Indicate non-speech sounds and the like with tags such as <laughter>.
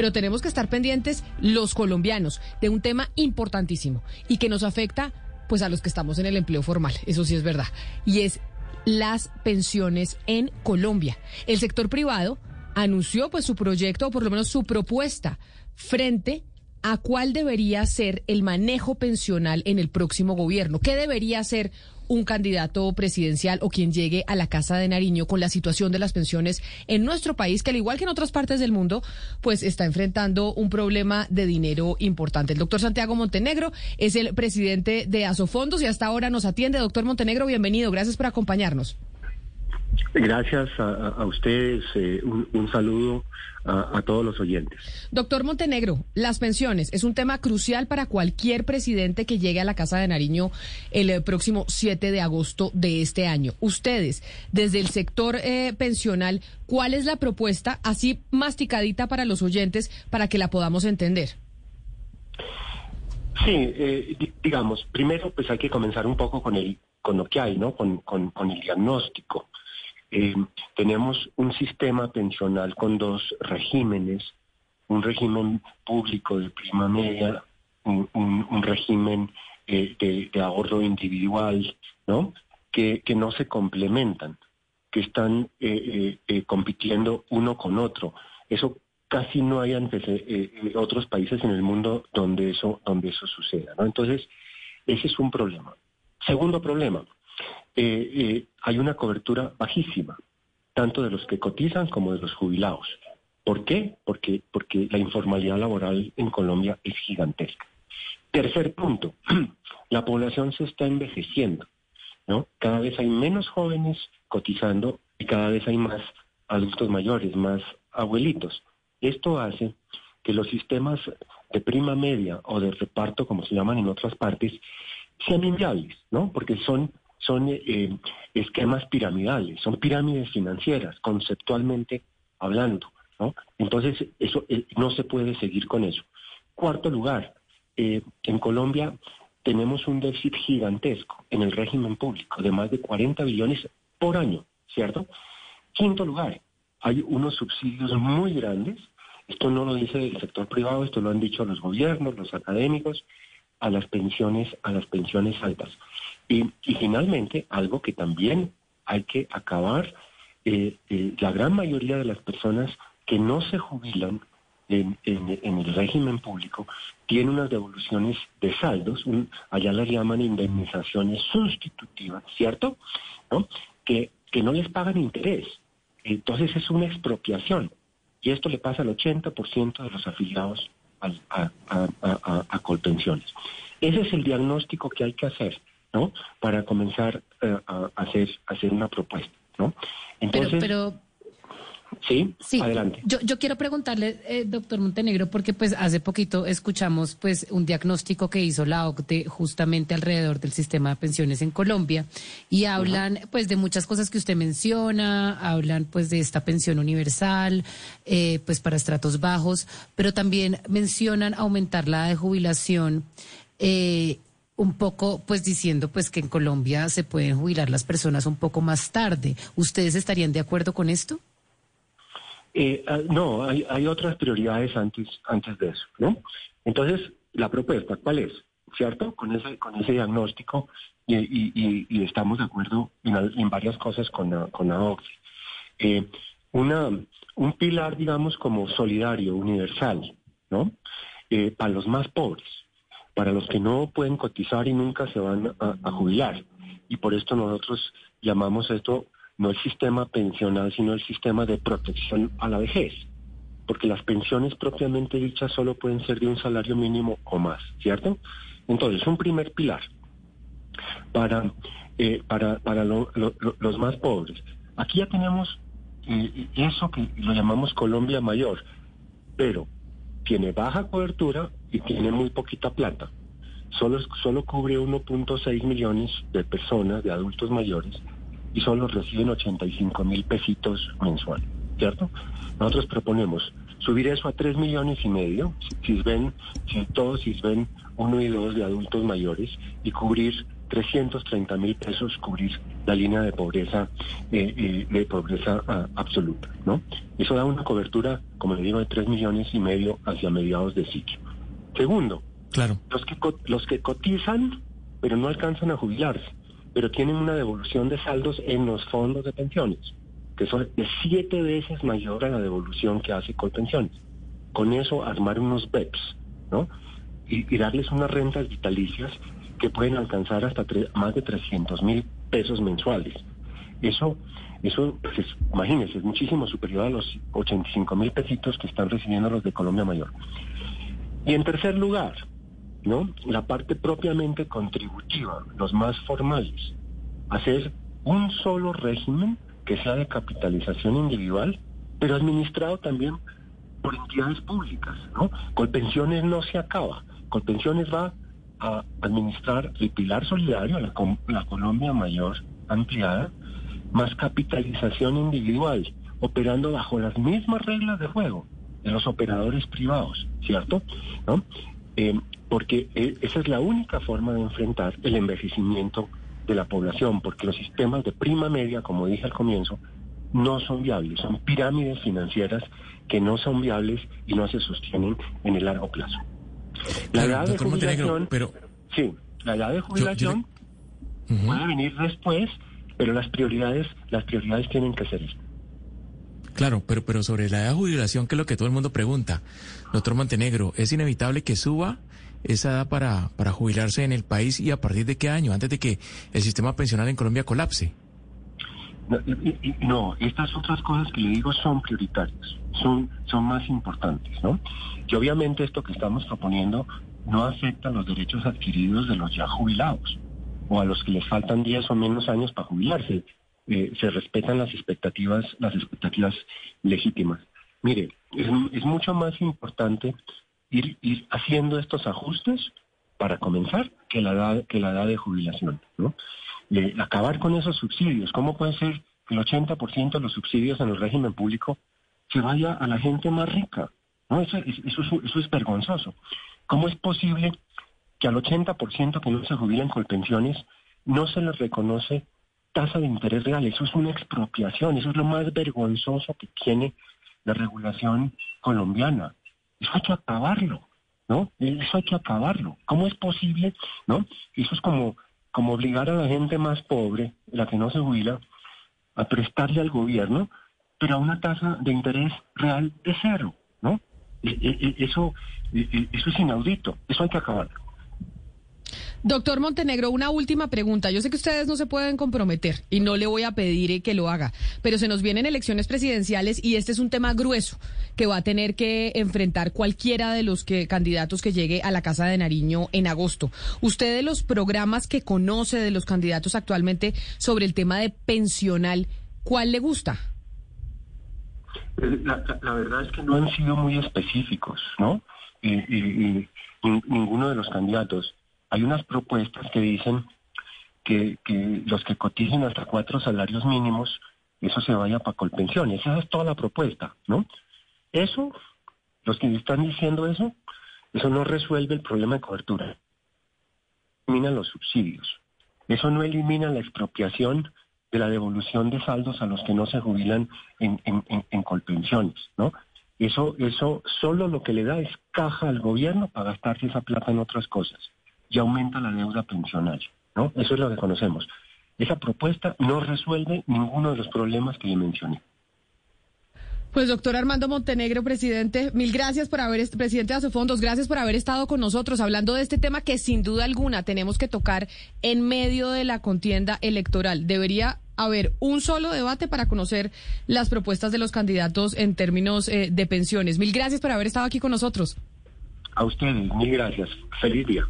pero tenemos que estar pendientes los colombianos de un tema importantísimo y que nos afecta pues a los que estamos en el empleo formal, eso sí es verdad, y es las pensiones en Colombia. El sector privado anunció pues su proyecto o por lo menos su propuesta frente a cuál debería ser el manejo pensional en el próximo gobierno. ¿Qué debería ser un candidato presidencial o quien llegue a la Casa de Nariño con la situación de las pensiones en nuestro país, que al igual que en otras partes del mundo, pues está enfrentando un problema de dinero importante. El doctor Santiago Montenegro es el presidente de Asofondos y hasta ahora nos atiende. Doctor Montenegro, bienvenido. Gracias por acompañarnos. Gracias a, ustedes, eh, un, saludo a, todos los oyentes. Doctor Montenegro, las pensiones es un tema crucial para cualquier presidente que llegue a la Casa de Nariño el eh, próximo 7 de agosto de este año. Ustedes, desde el sector eh, pensional, ¿cuál es la propuesta así masticadita para los oyentes para que la podamos entender? Sí, digamos, primero pues hay que comenzar un poco con el con lo que hay, ¿no? con el diagnóstico. Eh, tenemos un sistema pensional con dos regímenes, un régimen público de prima media, un, régimen eh, de, ahorro individual, ¿no? Que, no se complementan, que están eh, compitiendo uno con otro. Eso casi no hay otros países en el mundo donde eso, donde eso suceda, ¿no? Entonces, ese es un problema. Segundo problema, eh, eh, hay una cobertura bajísima, tanto de los que cotizan como de los jubilados. ¿Por qué? Porque, porque la informalidad laboral en Colombia es gigantesca. Tercer punto, <clears throat> la población se está envejeciendo, ¿no? Cada vez hay menos jóvenes cotizando y cada vez hay más adultos mayores, más abuelitos. Esto hace que los sistemas de prima media o de reparto, como se llaman en otras partes, sean inviables, ¿no? Porque son son eh, esquemas piramidales, son pirámides financieras, conceptualmente hablando. ¿no? Entonces, eso eh, no se puede seguir con eso. Cuarto lugar, eh, en Colombia tenemos un déficit gigantesco en el régimen público de más de 40 billones por año, ¿cierto? Quinto lugar, hay unos subsidios muy grandes. Esto no lo dice el sector privado, esto lo han dicho los gobiernos, los académicos, a las pensiones, a las pensiones altas. Y, finalmente, algo que también hay que acabar, eh, eh, la gran mayoría de las personas que no se jubilan en, el régimen público tienen unas devoluciones de saldos, allá las llaman indemnizaciones sustitutivas, ¿cierto? ¿No? Que, que no les pagan interés. Entonces es una expropiación. Y esto le pasa al 80% de los afiliados a, a, Colpensiones. Ese es el diagnóstico que hay que hacer, ¿no? Para comenzar eh, a, hacer, hacer una propuesta, ¿no? Entonces, pero, Sí, sí, adelante. Yo, yo quiero preguntarle, eh, doctor Montenegro, porque pues hace poquito escuchamos pues un diagnóstico que hizo la OCDE justamente alrededor del sistema de pensiones en Colombia y hablan pues de muchas cosas que usted menciona, hablan pues de esta pensión universal, eh, pues para estratos bajos, pero también mencionan aumentar la de jubilación. Eh, un poco pues diciendo pues que en Colombia se pueden jubilar las personas un poco más tarde. ¿Ustedes estarían de acuerdo con esto? Eh, ah, no, hay, otras prioridades antes, antes de eso, ¿no? Entonces, la propuesta, ¿cuál es? ¿Cierto? Con ese, con ese diagnóstico y, estamos de acuerdo en, varias cosas con la, con la eh, una, un pilar, digamos, como solidario, universal, ¿no? Eh, para los más pobres, para los que no pueden cotizar y nunca se van a jubilar. Y por esto nosotros llamamos esto no el sistema pensional, sino el sistema de protección a la vejez, porque las pensiones propiamente dichas solo pueden ser de un salario mínimo o más, ¿cierto? Entonces, un primer pilar para, eh, para, para los más pobres. Aquí ya tenemos eh, eso que lo llamamos Colombia Mayor, pero tiene baja cobertura y tiene muy poquita plata. Solo, solo cubre 1.6 millones de personas, de adultos mayores, y solo reciben 85 mil pesitos mensual, ¿cierto? Nosotros proponemos subir eso a 3 millones y medio, si, ven, si todos si ven uno y dos de adultos mayores y cubrir 330 mil pesos cubrir la línea de pobreza eh, eh, de pobreza ah, absoluta, ¿no? Eso da una cobertura, como le digo, de 3 millones y medio hacia mediados de ciclo. Segundo, claro. los que los que cotizan pero no alcanzan a jubilarse, pero tienen una devolución de saldos en los fondos de pensiones, que son de siete veces mayor a la devolución que hace Colpensiones. Con eso armar unos BEPS, ¿no? Y, y darles unas rentas vitalicias que pueden alcanzar hasta más de 300 mil pesos mensuales. Eso, eso pues es, imagínense, es muchísimo superior a los 85 mil pesitos que están recibiendo los de Colombia Mayor. Y en tercer lugar, ¿no? La parte propiamente contributiva, los más formales, hacer un solo régimen que sea de capitalización individual, pero administrado también por entidades públicas, ¿no? Colpensiones no se acaba, Colpensiones va a administrar el pilar solidario, la, la Colombia mayor ampliada, más capitalización individual, operando bajo las mismas reglas de juego de los operadores privados, ¿cierto? ¿No? Eh, porque eh, esa es la única forma de enfrentar el envejecimiento de la población, porque los sistemas de prima media, como dije al comienzo, no son viables, son pirámides financieras que no son viables y no se sostienen en el largo plazo. La edad de jubilación, pero... sí, la edad de jubilación puede venir después, pero las prioridades, las prioridades tienen que ser Claro, pero, pero sobre la edad de jubilación, que es lo que todo el mundo pregunta, doctor Montenegro, ¿es inevitable que suba esa edad para, para jubilarse en el país y a partir de qué año, antes de que el sistema pensional en Colombia colapse? No, estas otras cosas que le digo son prioritarias, son, son más importantes, ¿no? Y obviamente esto que estamos proponiendo no afecta los derechos adquiridos de los ya jubilados o a los que les faltan 10 o menos años para jubilarse. Eh, se respetan las expectativas, las expectativas legítimas. Mire, es, mucho más importante ir, ir, haciendo estos ajustes para comenzar que la edad, que la edad de jubilación, ¿no? Eh, acabar con esos subsidios. ¿Cómo puede ser que el 80% de los subsidios en el régimen público se vaya a la gente más rica? ¿No? Eso, eso, eso es vergonzoso. ¿Cómo es posible que al 80% que no se jubilan con pensiones no se les reconoce tasa de interés real. Eso es una expropiación, eso es lo más vergonzoso que tiene la regulación colombiana. Eso hay que acabarlo, ¿no? Eso hay que acabarlo. ¿Cómo es posible, no? Eso es como, como obligar a la gente más pobre, la que no se jubila, a prestarle al gobierno, pero a una tasa de interés real de cero, ¿no? E, e, e, eso, eso es inaudito, eso hay que acabarlo. Doctor Montenegro, una última pregunta. Yo sé que ustedes no se pueden comprometer y no le voy a pedir eh, que lo haga, pero se nos vienen elecciones presidenciales y este es un tema grueso que va a tener que enfrentar cualquiera de los que, candidatos que llegue a la Casa de Nariño en agosto. Usted de los programas que conoce de los candidatos actualmente sobre el tema de pensional, ¿cuál le gusta? La, verdad es que no han sido muy específicos, ¿no? y ninguno de los candidatos hay unas propuestas que dicen que, los que coticen hasta cuatro salarios mínimos, eso se vaya para colpensiones. Esa es toda la propuesta, ¿no? Eso, los que están diciendo eso, eso no resuelve el problema de cobertura. Elimina los subsidios. Eso no elimina la expropiación de la devolución de saldos a los que no se jubilan en, en, en colpensiones, ¿no? Eso, eso solo lo que le da es caja al gobierno para gastarse esa plata en otras cosas y aumenta la deuda pensional. ¿no? Eso es lo que conocemos. Esa propuesta no resuelve ninguno de los problemas que le mencioné. Pues doctor Armando Montenegro, presidente, mil gracias por haber, presidente de Asofondos, gracias por haber estado con nosotros hablando de este tema que sin duda alguna tenemos que tocar en medio de la contienda electoral. Debería haber un solo debate para conocer las propuestas de los candidatos en términos eh, de pensiones. Mil gracias por haber estado aquí con nosotros. A ustedes, mil gracias. Feliz día.